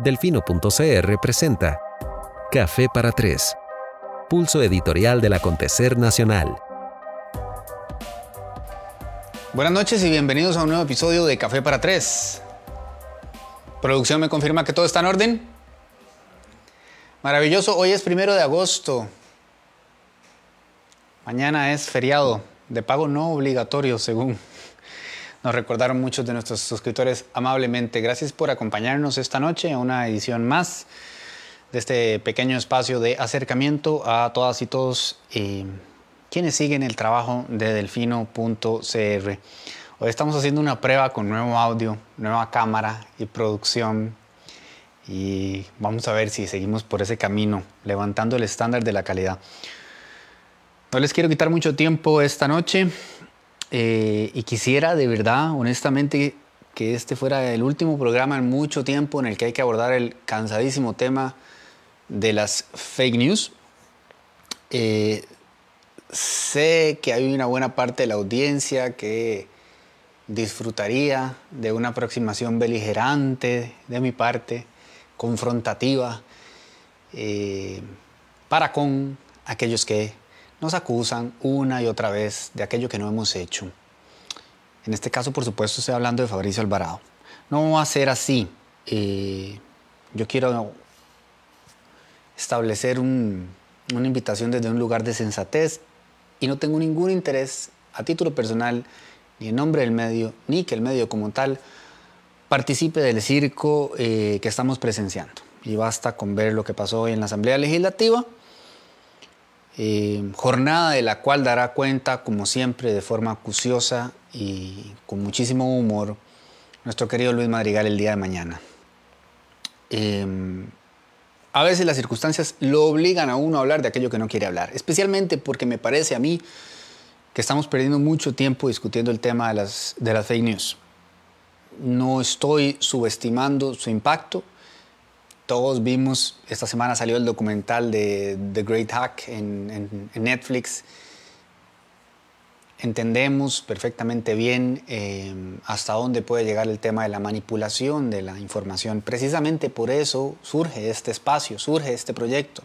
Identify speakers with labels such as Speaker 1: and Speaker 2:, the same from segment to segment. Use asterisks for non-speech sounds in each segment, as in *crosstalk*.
Speaker 1: Delfino.cr presenta Café para Tres, pulso editorial del acontecer nacional.
Speaker 2: Buenas noches y bienvenidos a un nuevo episodio de Café para Tres. ¿Producción me confirma que todo está en orden? Maravilloso, hoy es primero de agosto. Mañana es feriado, de pago no obligatorio, según nos recordaron muchos de nuestros suscriptores amablemente. Gracias por acompañarnos esta noche a una edición más de este pequeño espacio de acercamiento a todas y todos eh, quienes siguen el trabajo de delfino.cr. Hoy estamos haciendo una prueba con nuevo audio, nueva cámara y producción y vamos a ver si seguimos por ese camino, levantando el estándar de la calidad. No les quiero quitar mucho tiempo esta noche. Eh, y quisiera de verdad, honestamente, que este fuera el último programa en mucho tiempo en el que hay que abordar el cansadísimo tema de las fake news. Eh, sé que hay una buena parte de la audiencia que disfrutaría de una aproximación beligerante de mi parte, confrontativa, eh, para con aquellos que nos acusan una y otra vez de aquello que no hemos hecho. En este caso, por supuesto, estoy hablando de Fabricio Alvarado. No va a ser así. Eh, yo quiero establecer una invitación desde un lugar de sensatez y no tengo ningún interés a título personal, ni en nombre del medio, ni que el medio como tal participe del circo eh, que estamos presenciando. Y basta con ver lo que pasó hoy en la Asamblea Legislativa eh, jornada de la cual dará cuenta, como siempre, de forma acuciosa y con muchísimo humor, nuestro querido Luis Madrigal el día de mañana. Em, a veces las circunstancias lo obligan a uno a hablar de aquello que no quiere hablar, especialmente porque me parece a mí que estamos perdiendo mucho tiempo discutiendo el tema de las, de las fake news. No estoy subestimando su impacto, todos vimos, esta semana salió el documental de The Great Hack en, Netflix. Entendemos perfectamente bien eh, hasta dónde puede llegar el tema de la manipulación de la información. Precisamente por eso surge este espacio, surge este proyecto.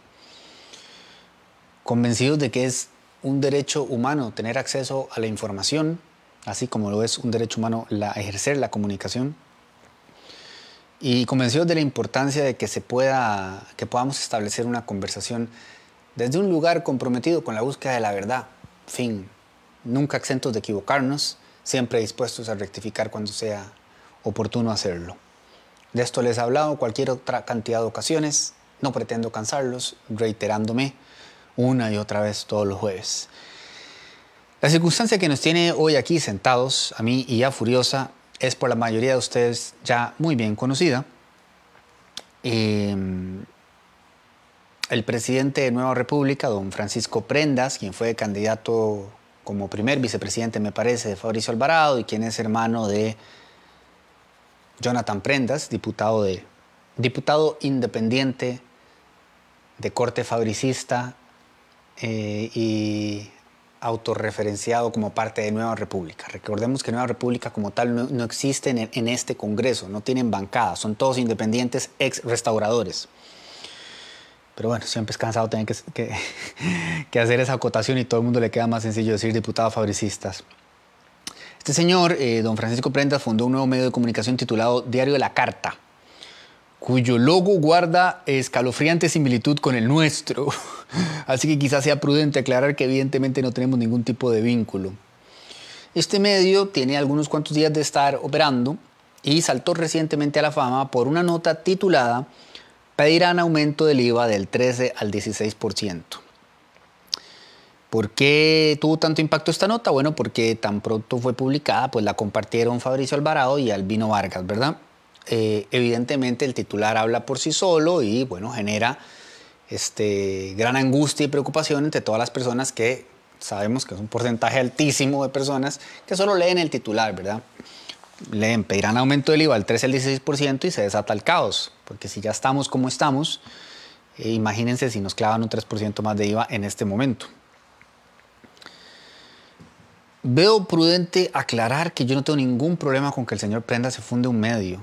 Speaker 2: Convencidos de que es un derecho humano tener acceso a la información, así como lo es un derecho humano ejercer la comunicación y convencidos de la importancia de que se pueda, que podamos establecer una conversación desde un lugar comprometido con la búsqueda de la verdad. Fin, nunca exentos de equivocarnos, siempre dispuestos a rectificar cuando sea oportuno hacerlo. De esto les he hablado cualquier otra cantidad de ocasiones, no pretendo cansarlos, reiterándome una y otra vez todos los jueves. La circunstancia que nos tiene hoy aquí sentados, a mí y a Furiosa, es por la mayoría de ustedes ya muy bien conocida. Em, el presidente de Nueva República, don Francisco Prendas, quien fue candidato como primer vicepresidente, me parece, de Fabricio Alvarado y quien es hermano de Jonathan Prendas, diputado, de, diputado independiente de corte fabricista eh, y autorreferenciado como parte de Nueva República. Recordemos que Nueva República como tal no, existe en, este Congreso, no tienen bancada, son todos independientes ex restauradores. Pero bueno, siempre es cansado tener *laughs* que, hacer esa acotación y todo el mundo le queda más sencillo decir diputados fabricistas. Este señor, eh, don Francisco Prendas, fundó un nuevo medio de comunicación titulado Diario de la Carta, cuyo logo guarda escalofriante similitud con el nuestro. *laughs* Así que quizás sea prudente aclarar que evidentemente no tenemos ningún tipo de vínculo. Este medio tiene algunos cuantos días de estar operando y saltó recientemente a la fama por una nota titulada Pedirán aumento del IVA del 13 al 16%. ¿Por qué tuvo tanto impacto esta nota? Bueno, porque tan pronto fue publicada, pues la compartieron Fabricio Alvarado y Albino Vargas, ¿verdad? Eh, evidentemente el titular habla por sí solo y bueno, genera este, gran angustia y preocupación entre todas las personas que sabemos que es un porcentaje altísimo de personas que solo leen el titular, ¿verdad? Leen, pedirán aumento del IVA al 13 al 16% y se desata el caos, porque si ya estamos como estamos, eh, imagínense si nos clavan un 3% más de IVA en este momento. Veo prudente aclarar que yo no tengo ningún problema con que el señor Prenda se funde un medio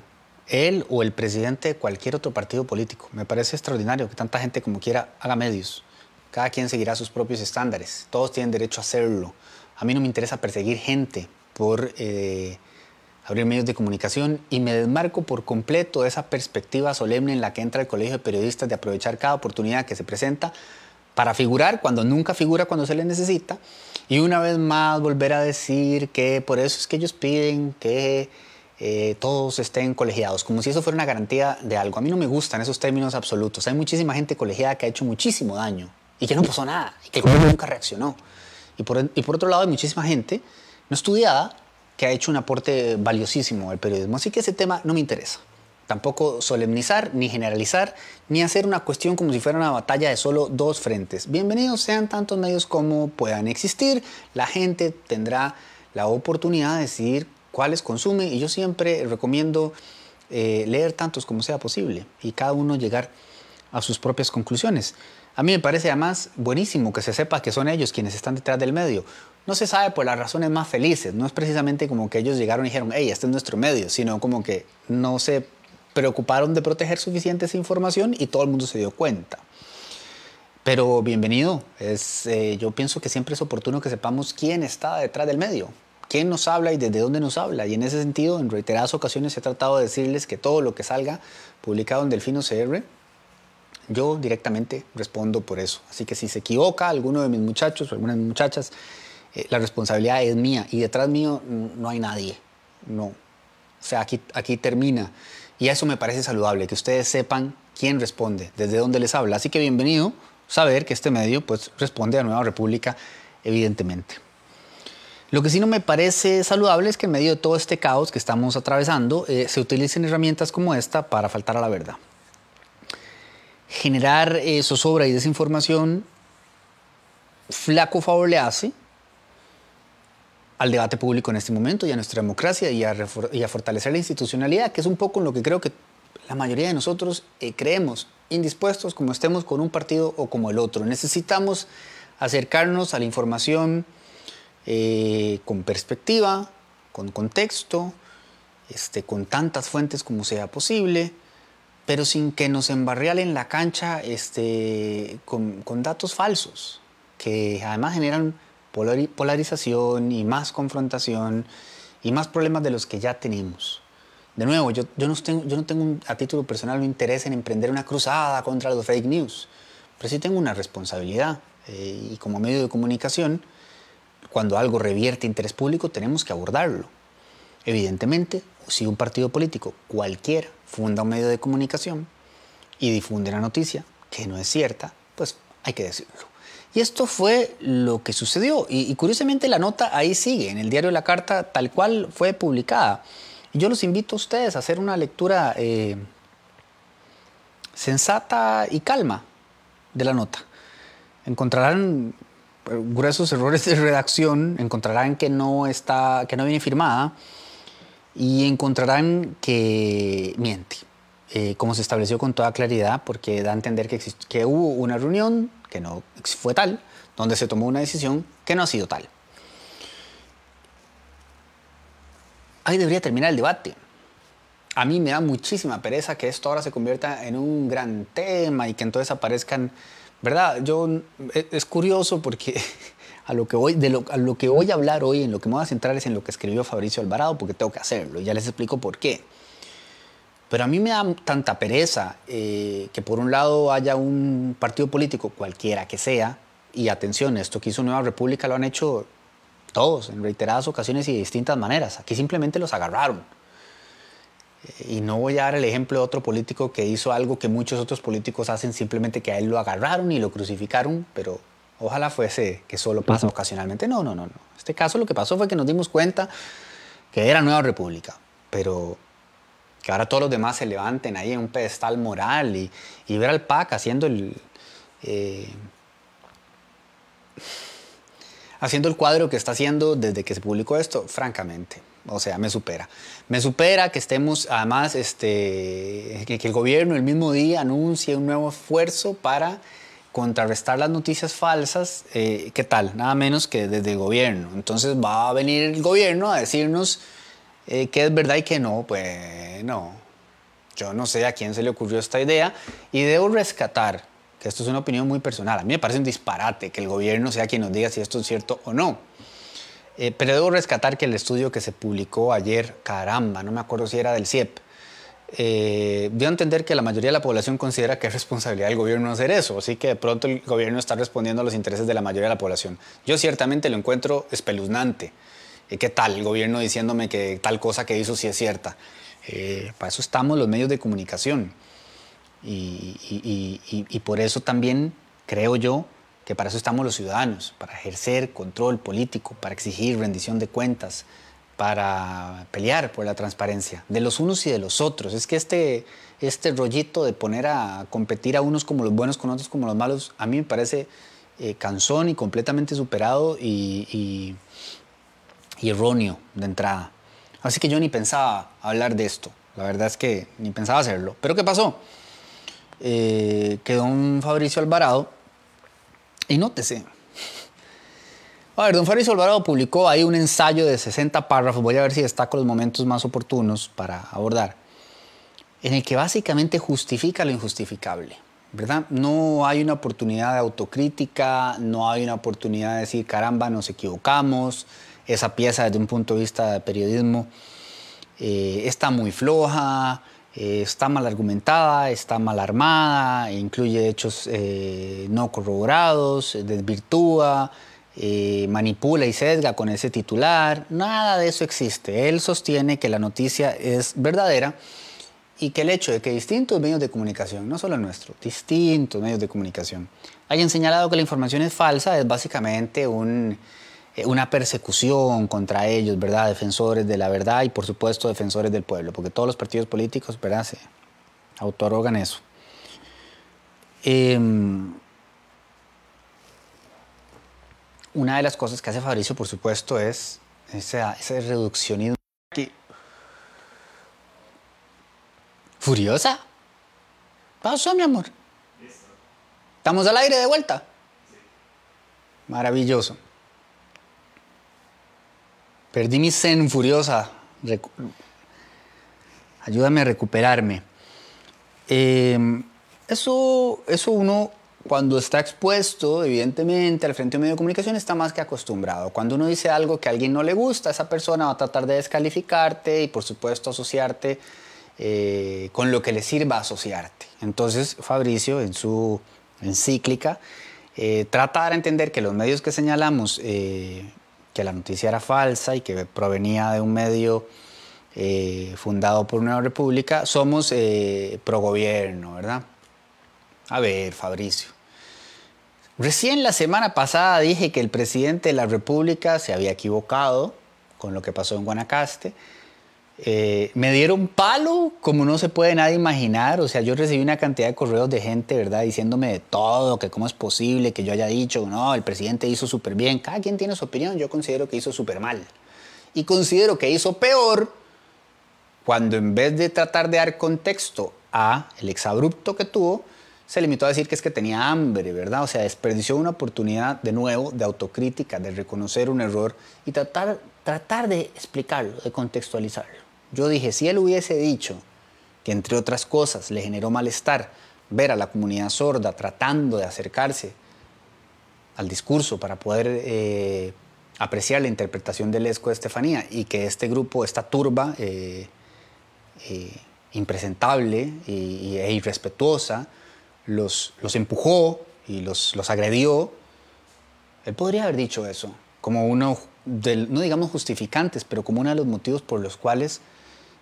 Speaker 2: él o el presidente de cualquier otro partido político. Me parece extraordinario que tanta gente como quiera haga medios. Cada quien seguirá sus propios estándares. Todos tienen derecho a hacerlo. A mí no me interesa perseguir gente por eh, abrir medios de comunicación y me desmarco por completo de esa perspectiva solemne en la que entra el Colegio de Periodistas de aprovechar cada oportunidad que se presenta para figurar cuando nunca figura cuando se le necesita y una vez más volver a decir que por eso es que ellos piden que eh, todos estén colegiados, como si eso fuera una garantía de algo. A mí no me gustan esos términos absolutos. Hay muchísima gente colegiada que ha hecho muchísimo daño y que no pasó nada y que el gobierno nunca reaccionó. Y por, y por otro lado hay muchísima gente no estudiada que ha hecho un aporte valiosísimo al periodismo. Así que ese tema no me interesa. Tampoco solemnizar, ni generalizar, ni hacer una cuestión como si fuera una batalla de solo dos frentes. Bienvenidos sean tantos medios como puedan existir. La gente tendrá la oportunidad de decidir cuáles consume y yo siempre recomiendo eh, leer tantos como sea posible y cada uno llegar a sus propias conclusiones. A mí me parece además buenísimo que se sepa que son ellos quienes están detrás del medio. No se sabe por las razones más felices, no es precisamente como que ellos llegaron y dijeron, hey, este es nuestro medio, sino como que no se preocuparon de proteger suficiente esa información y todo el mundo se dio cuenta. Pero bienvenido, es, eh, yo pienso que siempre es oportuno que sepamos quién está detrás del medio, quién nos habla y desde dónde nos habla. Y en ese sentido, en reiteradas ocasiones he tratado de decirles que todo lo que salga publicado en Delfino CR, yo directamente respondo por eso. Así que si se equivoca alguno de mis muchachos o alguna de mis muchachas, eh, la responsabilidad es mía y detrás mío no hay nadie. No. O sea, aquí, aquí termina. Y eso me parece saludable, que ustedes sepan quién responde, desde dónde les habla. Así que bienvenido saber que este medio pues, responde a Nueva República, evidentemente. Lo que sí no me parece saludable es que en medio de todo este caos que estamos atravesando eh, se utilicen herramientas como esta para faltar a la verdad. Generar eh, zozobra y desinformación flaco favor le hace al debate público en este momento y a nuestra democracia y a, fortalecer la institucionalidad, que es un poco en lo que creo que la mayoría de nosotros eh, creemos, indispuestos como estemos con un partido o como el otro. Necesitamos acercarnos a la información eh, con perspectiva, con contexto, este, con tantas fuentes como sea posible, pero sin que nos embarrialen la cancha este, con, con datos falsos, que además generan polarización y más confrontación y más problemas de los que ya tenemos. De nuevo, yo, yo, no, tengo, yo no tengo a título personal un interés en emprender una cruzada contra los fake news, pero sí tengo una responsabilidad eh, y como medio de comunicación cuando algo revierte interés público tenemos que abordarlo. Evidentemente, si un partido político cualquiera funda un medio de comunicación y difunde la noticia que no es cierta, pues hay que decirlo. Y esto fue lo que sucedió. Y, curiosamente la nota ahí sigue, en el diario La Carta, tal cual fue publicada. Y yo los invito a ustedes a hacer una lectura eh, sensata y calma de la nota. Encontrarán gruesos errores de redacción, encontrarán que no, está, que no viene firmada y encontrarán que miente, eh, como se estableció con toda claridad, porque da a entender que, que hubo una reunión que no fue tal, donde se tomó una decisión que no ha sido tal. Ahí debería terminar el debate. A mí me da muchísima pereza que esto ahora se convierta en un gran tema y que entonces aparezcan ¿verdad? Yo, e, es curioso porque *laughs* a lo, que voy, de lo, a que voy a hablar hoy, en lo que me voy a centrar es en lo que escribió Fabricio Alvarado, porque tengo que hacerlo, y ya les explico por qué. Pero a mí me da tanta pereza eh, que por un lado haya un partido político, cualquiera que sea, y atención, esto que hizo Nueva República lo han hecho todos en reiteradas ocasiones y de distintas maneras. Aquí simplemente los agarraron y no voy a dar el ejemplo de otro político que hizo algo que muchos otros políticos hacen, simplemente que a él lo agarraron y lo crucificaron, pero ojalá fuese que solo pasa ocasionalmente. No, no, no, no. En este caso lo que pasó fue que nos dimos cuenta que era Nueva República, pero que ahora todos los demás se levanten ahí en un pedestal moral y, y ver al PAC haciendo el... Eh, haciendo el cuadro que está haciendo desde que se publicó esto, francamente, o sea, me supera. Me supera que estemos, además, este, que, el gobierno el mismo día anuncie un nuevo esfuerzo para contrarrestar las noticias falsas. Eh, ¿Qué tal? Nada menos que desde el gobierno. Entonces va a venir el gobierno a decirnos eh, qué es verdad y qué no. Pues no. Yo no sé a quién se le ocurrió esta idea y debo rescatar, que esto es una opinión muy personal, a mí me parece un disparate que el gobierno sea quien nos diga si esto es cierto o no. Eh, pero debo rescatar que el estudio que se publicó ayer, caramba, no me acuerdo si era del CIEP, eh, dio a entender que la mayoría de la población considera que es responsabilidad del gobierno hacer eso, así que de pronto el gobierno está respondiendo a los intereses de la mayoría de la población. Yo ciertamente lo encuentro espeluznante. ¿Y ¿Qué tal el gobierno diciéndome que tal cosa que hizo sí es cierta? Eh, para eso estamos los medios de comunicación. y por eso también creo yo que para eso estamos los ciudadanos, para ejercer control político, para exigir rendición de cuentas, para pelear por la transparencia de los unos y de los otros. Es que este, este rollito de poner a competir a unos como los buenos con otros como los malos, a mí me parece eh, cansón y completamente superado y, erróneo de entrada. Así que yo ni pensaba hablar de esto. La verdad es que ni pensaba hacerlo. Pero ¿qué pasó? Eh, quedó un Fabricio Alvarado y nótese, a ver, don Fabricio Alvarado publicó ahí un ensayo de 60 párrafos, voy a ver si destaco los momentos más oportunos para abordar, en el que básicamente justifica lo injustificable, ¿verdad? No hay una oportunidad de autocrítica, no hay una oportunidad de decir, caramba, nos equivocamos, esa pieza desde un punto de vista de periodismo eh, está muy floja, eh, está mal argumentada, está mal armada, incluye hechos eh, no corroborados, desvirtúa, eh, manipula y sesga con ese titular. Nada de eso existe. Él sostiene que la noticia es verdadera y que el hecho de que distintos medios de comunicación, no solo el nuestro, distintos medios de comunicación, hayan señalado que la información es falsa es básicamente un, una persecución contra ellos, ¿verdad? Defensores de la verdad y por supuesto defensores del pueblo, porque todos los partidos políticos, ¿verdad? Se autorogan eso. Em, una de las cosas que hace Fabricio, por supuesto, es ese, ese reduccionismo. ¿Furiosa? pasó, mi amor? ¿Estamos al aire de vuelta? Maravilloso. Perdí mi zen furiosa. Ayúdame a recuperarme. Eh, eso, eso uno cuando está expuesto, evidentemente, al frente de un medio de comunicación está más que acostumbrado. Cuando uno dice algo que a alguien no le gusta, esa persona va a tratar de descalificarte y, por supuesto, asociarte eh, con lo que le sirva asociarte. Entonces, Fabricio, en su encíclica, eh, trata de entender que los medios que señalamos, eh, que la noticia era falsa y que provenía de un medio fundado por una república, somos pro gobierno, ¿verdad? A ver, Fabricio. Recién la semana pasada dije que el presidente de la República se había equivocado con lo que pasó en Guanacaste. Eh, me dieron palo como no se puede nadie imaginar. O sea, yo recibí una cantidad de correos de gente, ¿verdad? Diciéndome de todo, que cómo es posible que yo haya dicho, no, el presidente hizo súper bien. Cada quien tiene su opinión. Yo considero que hizo súper mal. Y considero que hizo peor cuando en vez de tratar de dar contexto a el exabrupto que tuvo, se limitó a decir que es que tenía hambre, ¿verdad? O sea, desperdició una oportunidad de nuevo de autocrítica, de reconocer un error y tratar, tratar de explicarlo, de contextualizarlo. Yo dije, si él hubiese dicho que entre otras cosas le generó malestar ver a la comunidad sorda tratando de acercarse al discurso para poder eh, apreciar la interpretación del ESCO de Estefanía y que este grupo, esta turba eh, eh, impresentable e irrespetuosa, los, los empujó y los, los agredió, él podría haber dicho eso, como uno, no digamos justificantes, pero como uno de los motivos por los cuales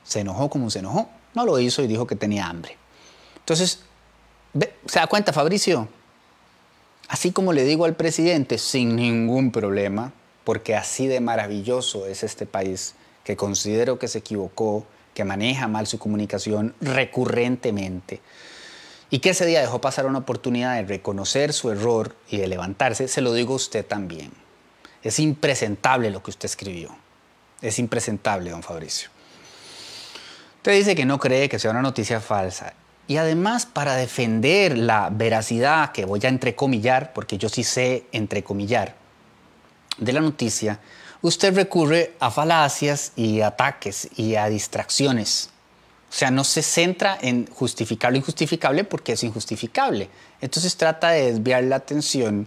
Speaker 2: se enojó como se enojó. No lo hizo y dijo que tenía hambre. Entonces, ¿se da cuenta Fabricio? Así como le digo al presidente, sin ningún problema, porque así de maravilloso es este país, que considero que se equivocó, que maneja mal su comunicación recurrentemente y que ese día dejó pasar una oportunidad de reconocer su error y de levantarse, se lo digo a usted también. Es impresentable lo que usted escribió. Es impresentable, don Fabricio. Usted dice que no cree que sea una noticia falsa. Y además, para defender la veracidad, que voy a entrecomillar, porque yo sí sé entrecomillar, de la noticia, usted recurre a falacias y ataques y a distracciones O sea, no se centra en justificar lo injustificable porque es injustificable. Entonces trata de desviar la atención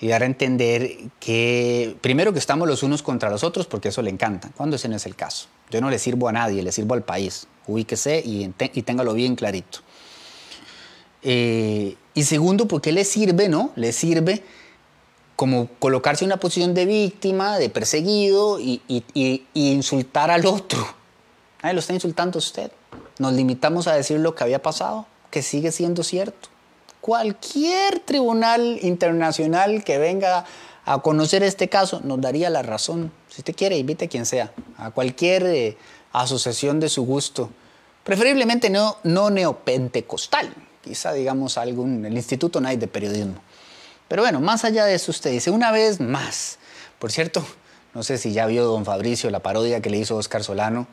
Speaker 2: y dar a entender que, primero, que estamos los unos contra los otros porque eso le encanta, cuando ese no es el caso. Yo no le sirvo a nadie, le sirvo al país. Ubíquese y, y téngalo bien clarito. Eh, y segundo, porque le sirve, ¿no? Le sirve como colocarse en una posición de víctima, de perseguido y, insultar al otro. Lo está insultando usted. Nos limitamos a decir lo que había pasado, que sigue siendo cierto. Cualquier tribunal internacional que venga a conocer este caso nos daría la razón. Si usted quiere, invite a quien sea, a cualquier eh, asociación de su gusto. Preferiblemente no, no neopentecostal, quizá digamos algún, el Instituto Knight de Periodismo. Pero bueno, más allá de eso, usted dice una vez más. Por cierto, no sé si ya vio don Fabricio la parodia que le hizo Oscar Solano.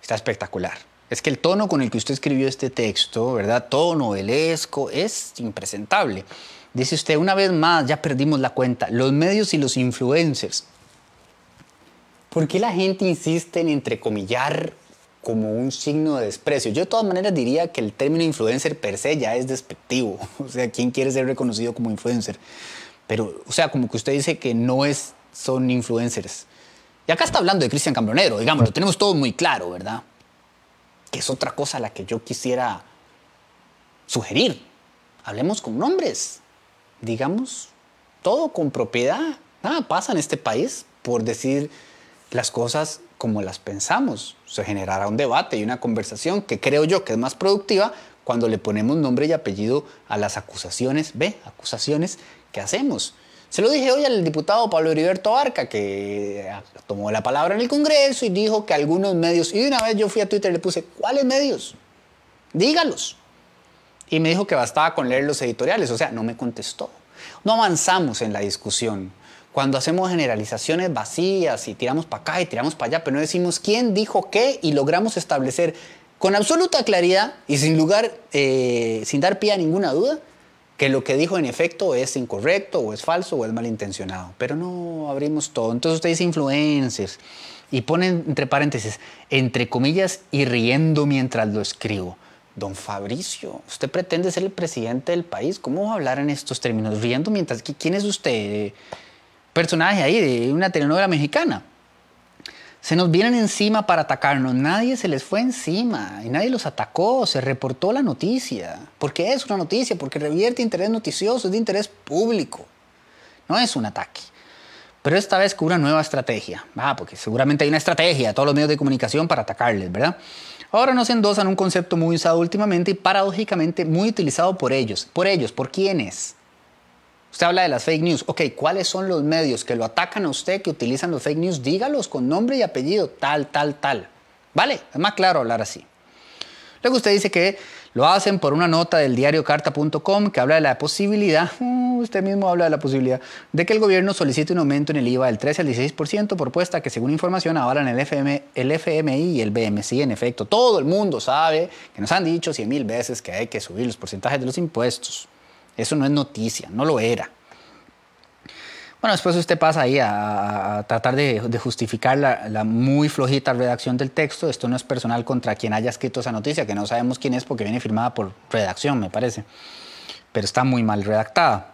Speaker 2: Está espectacular. Es que el tono con el que usted escribió este texto, ¿verdad? Todo novelesco, es impresentable. Dice usted, una vez más, ya perdimos la cuenta, los medios y los influencers. ¿Por qué la gente insiste en entrecomillar como un signo de desprecio? Yo de todas maneras diría que el término influencer per se ya es despectivo. *laughs* O sea, ¿quién quiere ser reconocido como influencer? Pero, o sea, como que usted dice que no es, son influencers. Y acá está hablando de Cristian Cambronero, digamos, lo tenemos todo muy claro, ¿verdad? Que es otra cosa la que yo quisiera sugerir. Hablemos con nombres digamos, todo con propiedad. Nada pasa en este país por decir las cosas como las pensamos. Se generará un debate y una conversación que creo yo que es más productiva cuando le ponemos nombre y apellido a las acusaciones, ve, acusaciones que hacemos. Se lo dije hoy al diputado Pablo Heriberto Arca, que tomó la palabra en el Congreso y dijo que algunos medios, y de una vez yo fui a Twitter y le puse, ¿cuáles medios? Dígalos. Y me dijo que bastaba con leer los editoriales, o sea, no me contestó. No avanzamos en la discusión. Cuando hacemos generalizaciones vacías y tiramos para acá y tiramos para allá, pero no decimos quién dijo qué y logramos establecer con absoluta claridad y sin lugar, eh, sin dar pie a ninguna duda, que lo que dijo en efecto es incorrecto o es falso o es malintencionado. Pero no abrimos todo. Entonces usted dice influencers y pone entre paréntesis, entre comillas, y riendo mientras lo escribo. Don Fabricio, usted pretende ser el presidente del país. ¿Cómo va a hablar en estos términos? Riendo mientras ¿quién es usted? Personaje ahí de una telenovela mexicana. Se nos vienen encima para atacarnos. Nadie se les fue encima y nadie los atacó. Se reportó la noticia. ¿Por qué es una noticia? Porque revierte interés noticioso, es de interés público. No es un ataque. Pero esta vez con una nueva estrategia. Ah, porque seguramente hay una estrategia todos los medios de comunicación para atacarles, ¿verdad? Ahora nos endosan un concepto muy usado últimamente y paradójicamente muy utilizado por ellos. ¿Por ellos? ¿Por quiénes? Usted habla de las fake news. Ok, ¿cuáles son los medios que lo atacan a usted, que utilizan los fake news? Dígalos con nombre y apellido, tal, tal, tal. ¿Vale? Es más claro hablar así. Luego usted dice que lo hacen por una nota del diario carta.com que habla de la posibilidad, *laughs* uh, usted mismo habla de la posibilidad, de que el gobierno solicite un aumento en el IVA del 13 al 16%, propuesta que según información avalan el, FM, el FMI y el BMC. En efecto, todo el mundo sabe que nos han dicho 100 mil veces que hay que subir los porcentajes de los impuestos. Eso no es noticia, no lo era. Bueno, después usted pasa ahí a, tratar de, justificar la, muy flojita redacción del texto. Esto no es personal contra quien haya escrito esa noticia, que no sabemos quién es porque viene firmada por redacción, me parece. Pero está muy mal redactada.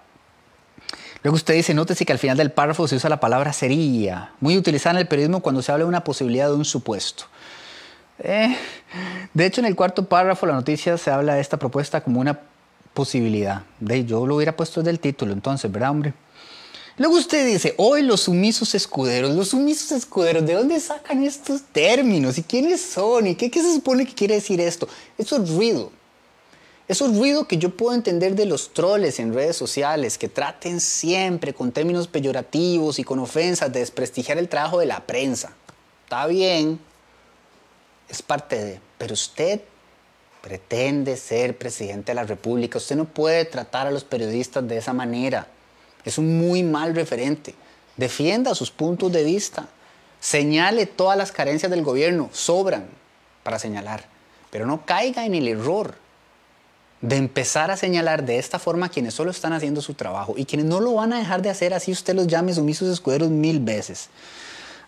Speaker 2: Luego usted dice, nótese que al final del párrafo se usa la palabra sería, muy utilizada en el periodismo cuando se habla de una posibilidad de un supuesto. Eh, de hecho, en el cuarto párrafo la noticia se habla de esta propuesta como una posibilidad. De, yo lo hubiera puesto desde el título, entonces, ¿verdad, hombre? Luego usted dice, hoy los sumisos escuderos, los sumisos escuderos, ¿de dónde sacan estos términos? ¿Y quiénes son? ¿Y qué, qué se supone que quiere decir esto? Eso es ruido. Eso es ruido que yo puedo entender de los troles en redes sociales, que traten siempre con términos peyorativos y con ofensas de desprestigiar el trabajo de la prensa. Está bien, es parte de... Pero usted pretende ser presidente de la República. Usted no puede tratar a los periodistas de esa manera. Es un muy mal referente. Defienda sus puntos de vista. Señale todas las carencias del gobierno. Sobran para señalar. Pero no caiga en el error de empezar a señalar de esta forma a quienes solo están haciendo su trabajo y quienes no lo van a dejar de hacer así usted los llame sumisos escuderos mil veces.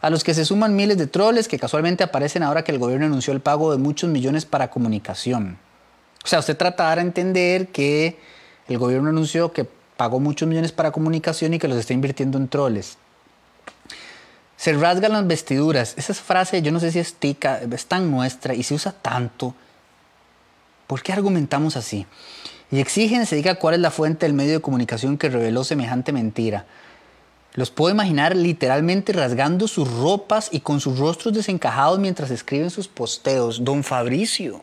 Speaker 2: A los que se suman miles de troles que casualmente aparecen ahora que el gobierno anunció el pago de muchos millones para comunicación. O sea, usted trata de dar a entender que el gobierno anunció que pagó muchos millones para comunicación y que los está invirtiendo en troles. Se rasgan las vestiduras. Esa frase, yo no sé si es tica, es tan nuestra y se usa tanto. ¿Por qué argumentamos así? Y exigen se diga cuál es la fuente del medio de comunicación que reveló semejante mentira. Los puedo imaginar literalmente rasgando sus ropas y con sus rostros desencajados mientras escriben sus posteos. Don Fabricio.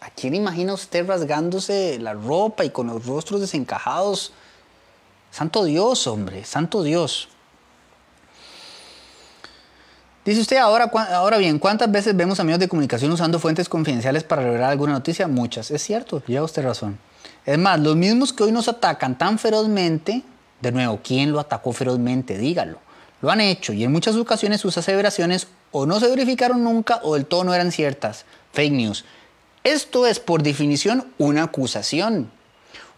Speaker 2: ¿A quién imagina usted rasgándose la ropa y con los rostros desencajados? Santo Dios, hombre, santo Dios. Dice usted, ahora, ahora bien, ¿cuántas veces vemos a medios de comunicación usando fuentes confidenciales para revelar alguna noticia? Muchas. Es cierto, lleva usted razón. Es más, los mismos que hoy nos atacan tan ferozmente de nuevo, ¿quién lo atacó ferozmente? Dígalo. Lo han hecho y en muchas ocasiones sus aseveraciones o no se verificaron nunca o del todo no eran ciertas. Fake news. Esto es por definición una acusación.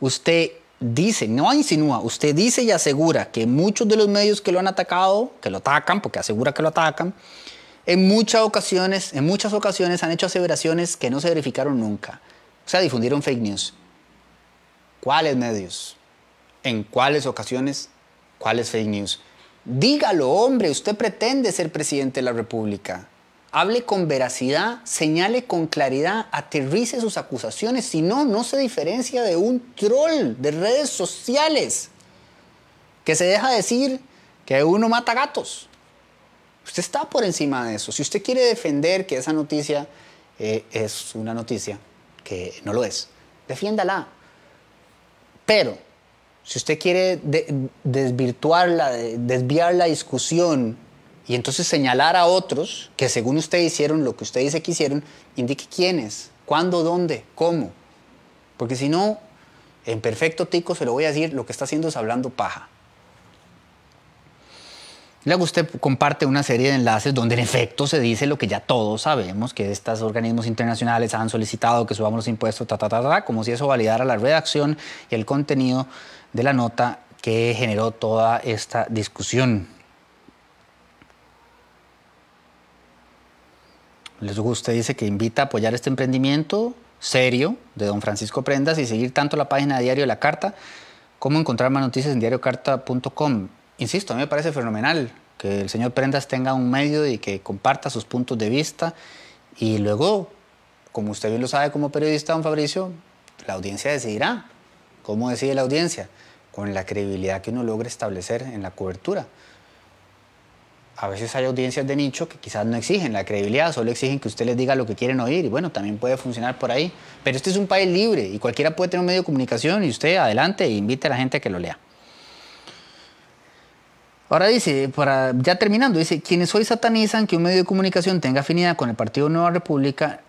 Speaker 2: Usted dice, no insinúa, usted dice y asegura que muchos de los medios que lo han atacado, que lo atacan, porque asegura que lo atacan, en muchas ocasiones, en muchas ocasiones han hecho aseveraciones que no se verificaron nunca. O sea, difundieron fake news. ¿Cuáles medios? En cuáles ocasiones, cuáles fake news. Dígalo, hombre, usted pretende ser presidente de la República. Hable con veracidad, señale con claridad, aterrice sus acusaciones, si no, no se diferencia de un troll de redes sociales que se deja decir que uno mata gatos. Usted está por encima de eso. Si usted quiere defender que esa noticia eh, es una noticia que no lo es, defiéndala. Pero si usted quiere desvirtuarla, desviar la discusión y entonces señalar a otros que según usted hicieron lo que usted dice que hicieron, indique quiénes, cuándo, dónde, cómo. Porque si no, en perfecto tico se lo voy a decir, lo que está haciendo es hablando paja. Luego usted comparte una serie de enlaces donde en efecto se dice lo que ya todos sabemos, que estos organismos internacionales han solicitado que subamos los impuestos, ta, ta, ta, ta, como si eso validara la redacción y el contenido de la nota que generó toda esta discusión. Les usted dice que invita a apoyar este emprendimiento serio de don Francisco Prendas y seguir tanto la página Diario de la Carta como encontrar más noticias en diariocarta.com. Insisto, a mí me parece fenomenal que el señor Prendas tenga un medio y que comparta sus puntos de vista y luego, como usted bien lo sabe como periodista, don Fabricio, la audiencia decidirá. ¿Cómo decide la audiencia? con la credibilidad que uno logra establecer en la cobertura. A veces hay audiencias de nicho que quizás no exigen la credibilidad, solo exigen que usted les diga lo que quieren oír y bueno, también puede funcionar por ahí. Pero este es un país libre y cualquiera puede tener un medio de comunicación y usted adelante e invite a la gente a que lo lea. Ahora dice, para, ya terminando, dice, quienes hoy satanizan que un medio de comunicación tenga afinidad con el Partido Nueva República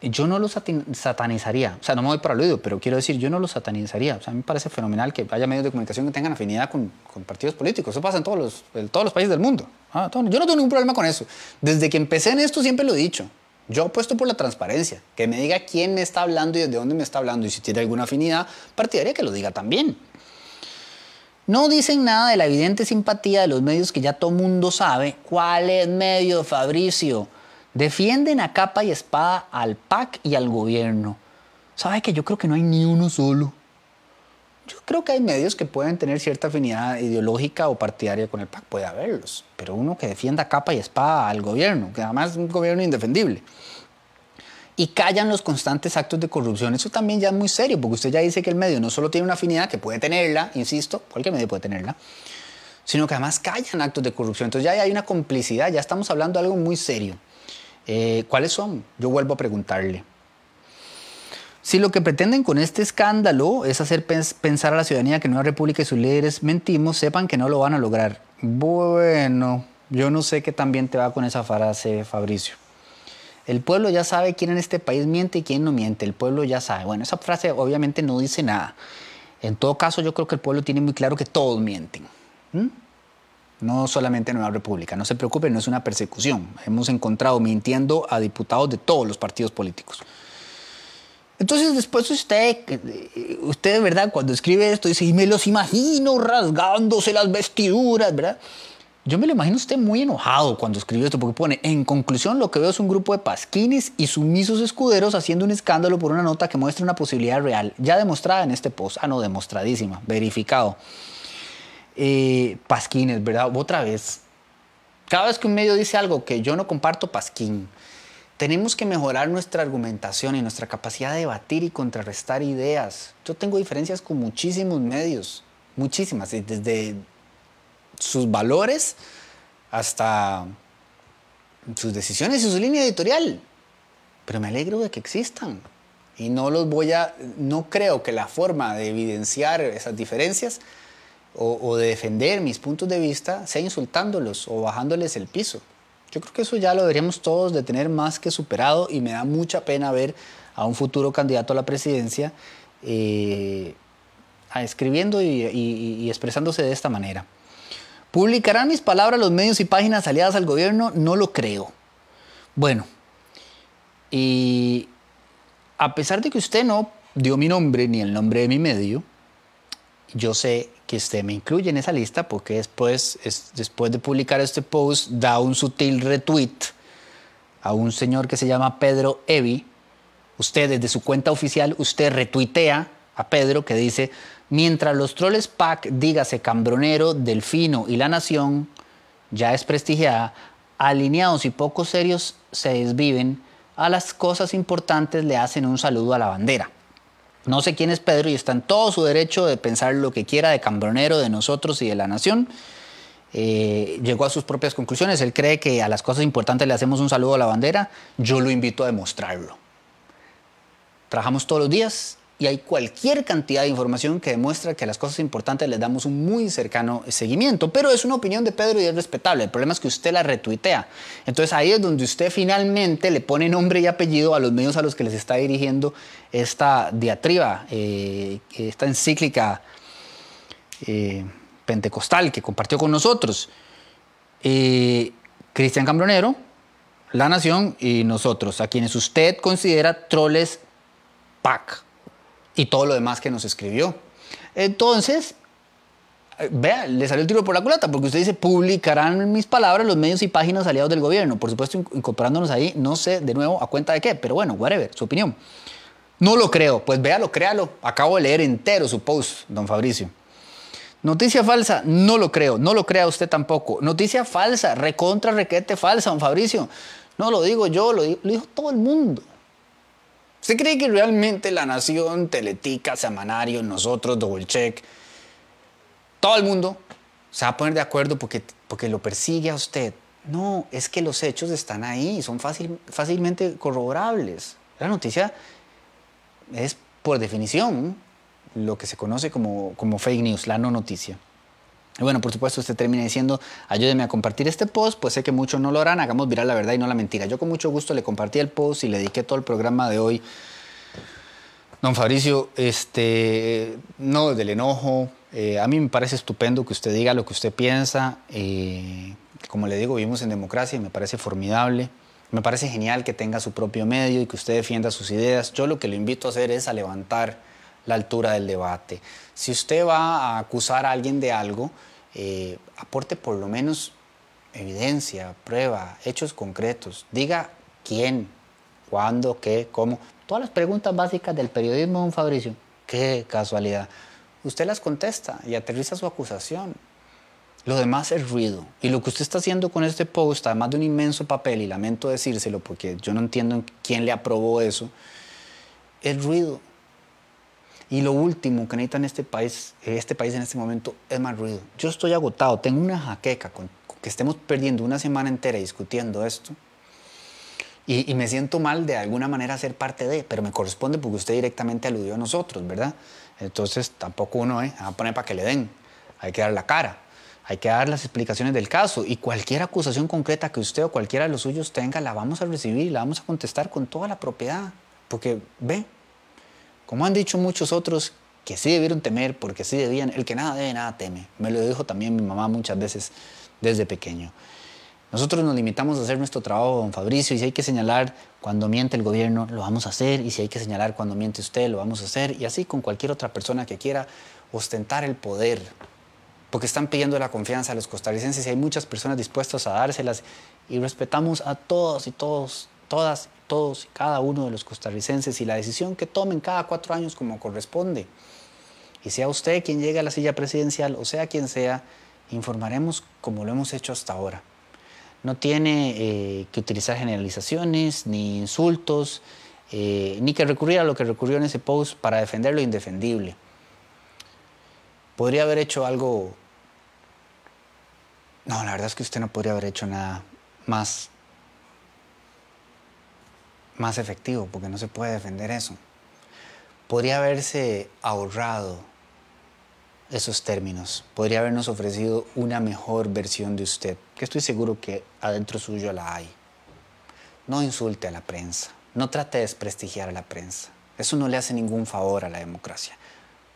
Speaker 2: yo no lo satanizaría. O sea, no me voy para el oído, pero quiero decir, yo no lo satanizaría. O sea, a mí me parece fenomenal que haya medios de comunicación que tengan afinidad con, partidos políticos. Eso pasa en todos los, todos los países del mundo. Ah, yo no tengo ningún problema con eso. Desde que empecé en esto siempre lo he dicho. Yo apuesto por la transparencia. Que me diga quién me está hablando y desde dónde me está hablando. Y si tiene alguna afinidad partidaria, que lo diga también. No dicen nada de la evidente simpatía de los medios que ya todo mundo sabe. ¿Cuál es medio, Fabricio? Defienden a capa y espada al PAC y al gobierno. ¿Sabe que yo creo que no hay ni uno solo? Yo creo que hay medios que pueden tener cierta afinidad ideológica o partidaria con el PAC, puede haberlos, pero uno que defienda a capa y espada al gobierno, que además es un gobierno indefendible. Y callan los constantes actos de corrupción. Eso también ya es muy serio, porque usted ya dice que el medio no solo tiene una afinidad, que puede tenerla, insisto, cualquier medio puede tenerla, sino que además callan actos de corrupción. Entonces ya hay una complicidad, ya estamos hablando de algo muy serio. Eh, ¿Cuáles son? Yo vuelvo a preguntarle. Si lo que pretenden con este escándalo es hacer pensar a la ciudadanía que Nueva República y sus líderes mentimos, sepan que no lo van a lograr. Bueno, yo no sé qué también te va con esa frase, Fabricio. El pueblo ya sabe quién en este país miente y quién no miente. El pueblo ya sabe. Bueno, esa frase obviamente no dice nada. En todo caso, yo creo que el pueblo tiene muy claro que todos mienten no solamente en Nueva República. No se preocupe, no es una persecución. Hemos encontrado mintiendo a diputados de todos los partidos políticos. Entonces después usted, usted, ¿verdad? Cuando escribe esto dice, y me los imagino rasgándose las vestiduras, ¿verdad? Yo me lo imagino usted muy enojado cuando escribió esto, porque pone, en conclusión, lo que veo es un grupo de pasquines y sumisos escuderos haciendo un escándalo por una nota que muestra una posibilidad real, ya demostrada en este post. Ah, no, demostradísima, verificado. Eh, pasquines, ¿verdad? Otra vez. Cada vez que un medio dice algo que yo no comparto, pasquín. Tenemos que mejorar nuestra argumentación y nuestra capacidad de debatir y contrarrestar ideas. Yo tengo diferencias con muchísimos medios, muchísimas, desde sus valores hasta sus decisiones y su línea editorial. Pero me alegro de que existan. Y no los voy a, no creo que la forma de evidenciar esas diferencias o, de defender mis puntos de vista sea insultándolos o bajándoles el piso. Yo creo que eso ya lo deberíamos todos de tener más que superado y me da mucha pena ver a un futuro candidato a la presidencia eh, escribiendo y, y expresándose de esta manera. ¿Publicarán mis palabras los medios y páginas aliadas al gobierno? No lo creo. Bueno, y a pesar de que usted no dio mi nombre ni el nombre de mi medio, yo sé que usted me incluye en esa lista porque después, es, después de publicar este post da un sutil retweet a un señor que se llama Pedro Evi. Usted desde su cuenta oficial, usted retuitea a Pedro que dice, Mientras los troles PAC, dígase Cambronero, Delfino y La Nación, ya es prestigiada, alineados y poco serios se desviven, a las cosas importantes le hacen un saludo a la bandera. No sé quién es Pedro y está en todo su derecho de pensar lo que quiera de Cambronero, de nosotros y de la Nación. Eh, llegó a sus propias conclusiones. Él cree que a las cosas importantes le hacemos un saludo a la bandera. Yo lo invito a demostrarlo. Trabajamos todos los días y hay cualquier cantidad de información que demuestra que a las cosas importantes les damos un muy cercano seguimiento. Pero es una opinión de Pedro y es respetable. El problema es que usted la retuitea. Entonces ahí es donde usted finalmente le pone nombre y apellido a los medios a los que les está dirigiendo esta diatriba, eh, esta encíclica eh, pentecostal que compartió con nosotros. Eh, Cristian Cambronero, La Nación y nosotros, a quienes usted considera troles PAC y todo lo demás que nos escribió. Entonces, vea, le salió el tiro por la culata, porque usted dice, publicarán mis palabras los medios y páginas aliados del gobierno. Por supuesto, incorporándonos ahí, no sé de nuevo a cuenta de qué, pero bueno, whatever, su opinión. No lo creo, pues véalo, créalo. Acabo de leer entero su post, don Fabricio. Noticia falsa, no lo creo, no lo crea usted tampoco. Noticia falsa, recontra, requete falsa, don Fabricio. No lo digo yo, lo, lo dijo todo el mundo. ¿Usted cree que realmente la nación, Teletica, Semanario, nosotros, Double Check, todo el mundo se va a poner de acuerdo porque, porque lo persigue a usted? No, es que los hechos están ahí, son fácil, fácilmente corroborables. La noticia es, por definición, lo que se conoce como, como fake news, la no noticia. Bueno, por supuesto, usted termina diciendo, ayúdeme a compartir este post, pues sé que muchos no lo harán, hagamos viral la verdad y no la mentira. Yo con mucho gusto le compartí el post y le dediqué todo el programa de hoy. Don Fabricio, este, no del enojo, eh, a mí me parece estupendo que usted diga lo que usted piensa. Eh, como le digo, vivimos en democracia y me parece formidable. Me parece genial que tenga su propio medio y que usted defienda sus ideas. Yo lo que le invito a hacer es a levantar la altura del debate. Si usted va a acusar a alguien de algo, eh, aporte por lo menos evidencia, prueba, hechos concretos. Diga quién, cuándo, qué, cómo. Todas las preguntas básicas del periodismo, don Fabricio. Qué casualidad. Usted las contesta y aterriza su acusación. Lo demás es ruido. Y lo que usted está haciendo con este post, además de un inmenso papel, y lamento decírselo porque yo no entiendo quién le aprobó eso, es ruido. Y lo último que necesita en este país, este país en este momento es más ruido. Yo estoy agotado, tengo una jaqueca con, que estemos perdiendo una semana entera discutiendo esto. Y, y, me siento mal de alguna manera ser parte de, pero me corresponde porque usted directamente aludió a nosotros, ¿verdad? Entonces tampoco uno ¿eh? va a poner para que le den, hay que dar la cara, hay que dar las explicaciones del caso y cualquier acusación concreta que usted o cualquiera de los suyos tenga, la vamos a recibir y la vamos a contestar con toda la propiedad. Porque ve, como han dicho muchos otros que sí debieron temer porque sí debían, el que nada debe, nada teme. Me lo dijo también mi mamá muchas veces desde pequeño. Nosotros nos limitamos a hacer nuestro trabajo, don Fabricio, y si hay que señalar cuando miente el gobierno, lo vamos a hacer, y si hay que señalar cuando miente usted, lo vamos a hacer, y así con cualquier otra persona que quiera ostentar el poder porque están pidiendo la confianza a los costarricenses y hay muchas personas dispuestas a dárselas y respetamos a todos y todos, todas, todos y cada uno de los costarricenses y la decisión que tomen cada cuatro años como corresponde. Y sea usted quien llegue a la silla presidencial o sea quien sea, informaremos como lo hemos hecho hasta ahora. No tiene eh, que utilizar generalizaciones ni insultos, eh, ni que recurrir a lo que recurrió en ese post para defender lo indefendible. Podría haber hecho algo... No, la verdad es que usted no podría haber hecho nada más, más efectivo, porque no se puede defender eso. Podría haberse ahorrado esos términos. Podría habernos ofrecido una mejor versión de usted, que estoy seguro que adentro suyo la hay. No insulte a la prensa, no trate de desprestigiar a la prensa. Eso no le hace ningún favor a la democracia.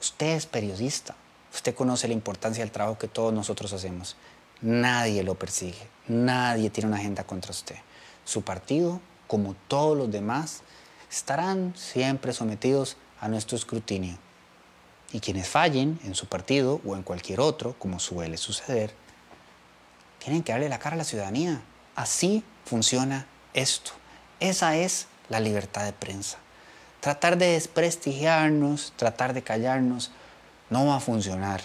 Speaker 2: Usted es periodista, usted conoce la importancia del trabajo que todos nosotros hacemos. Nadie lo persigue, nadie tiene una agenda contra usted. Su partido, como todos los demás, estarán siempre sometidos a nuestro escrutinio. Y quienes fallen en su partido o en cualquier otro, como suele suceder, tienen que darle la cara a la ciudadanía. Así funciona esto. Esa es la libertad de prensa. Tratar de desprestigiarnos, tratar de callarnos, no va a funcionar.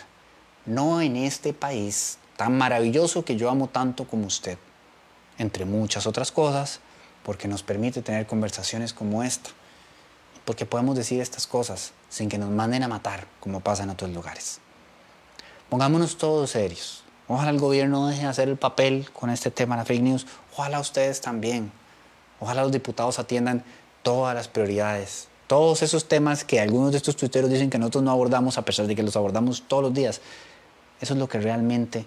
Speaker 2: No en este país tan maravilloso que yo amo tanto como usted. Entre muchas otras cosas, porque nos permite tener conversaciones como esta porque podemos decir estas cosas sin que nos manden a matar, como pasa en otros lugares. Pongámonos todos serios. Ojalá el gobierno deje de hacer el papel con este tema de la fake news. Ojalá ustedes también. Ojalá los diputados atiendan todas las prioridades. Todos esos temas que algunos de estos tuiteros dicen que nosotros no abordamos a pesar de que los abordamos todos los días. Eso es lo que realmente,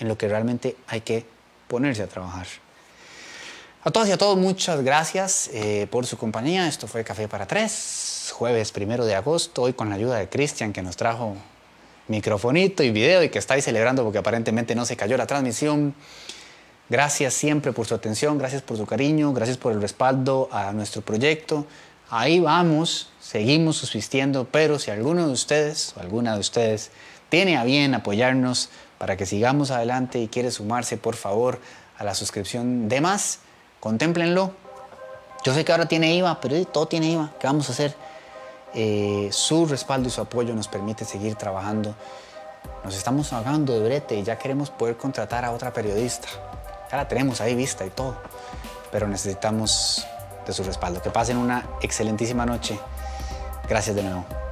Speaker 2: en lo que realmente hay que ponerse a trabajar. A todas y a todos, muchas gracias eh, por su compañía. Esto fue Café para Tres, jueves primero de agosto, hoy con la ayuda de Cristian que nos trajo microfonito y video y que estáis celebrando porque aparentemente no se cayó la transmisión. Gracias siempre por su atención, gracias por su cariño, gracias por el respaldo a nuestro proyecto. Ahí vamos, seguimos subsistiendo, pero si alguno de ustedes o alguna de ustedes tiene a bien apoyarnos para que sigamos adelante y quiere sumarse, por favor, a la suscripción de más, contémplenlo. Yo sé que ahora tiene IVA, pero todo tiene IVA. ¿Qué vamos a hacer? Eh, su respaldo y su apoyo nos permite seguir trabajando. Nos estamos hablando de brete y ya queremos poder contratar a otra periodista. Ya la tenemos ahí vista y todo. Pero necesitamos de su respaldo. Que pasen una excelentísima noche. Gracias de nuevo.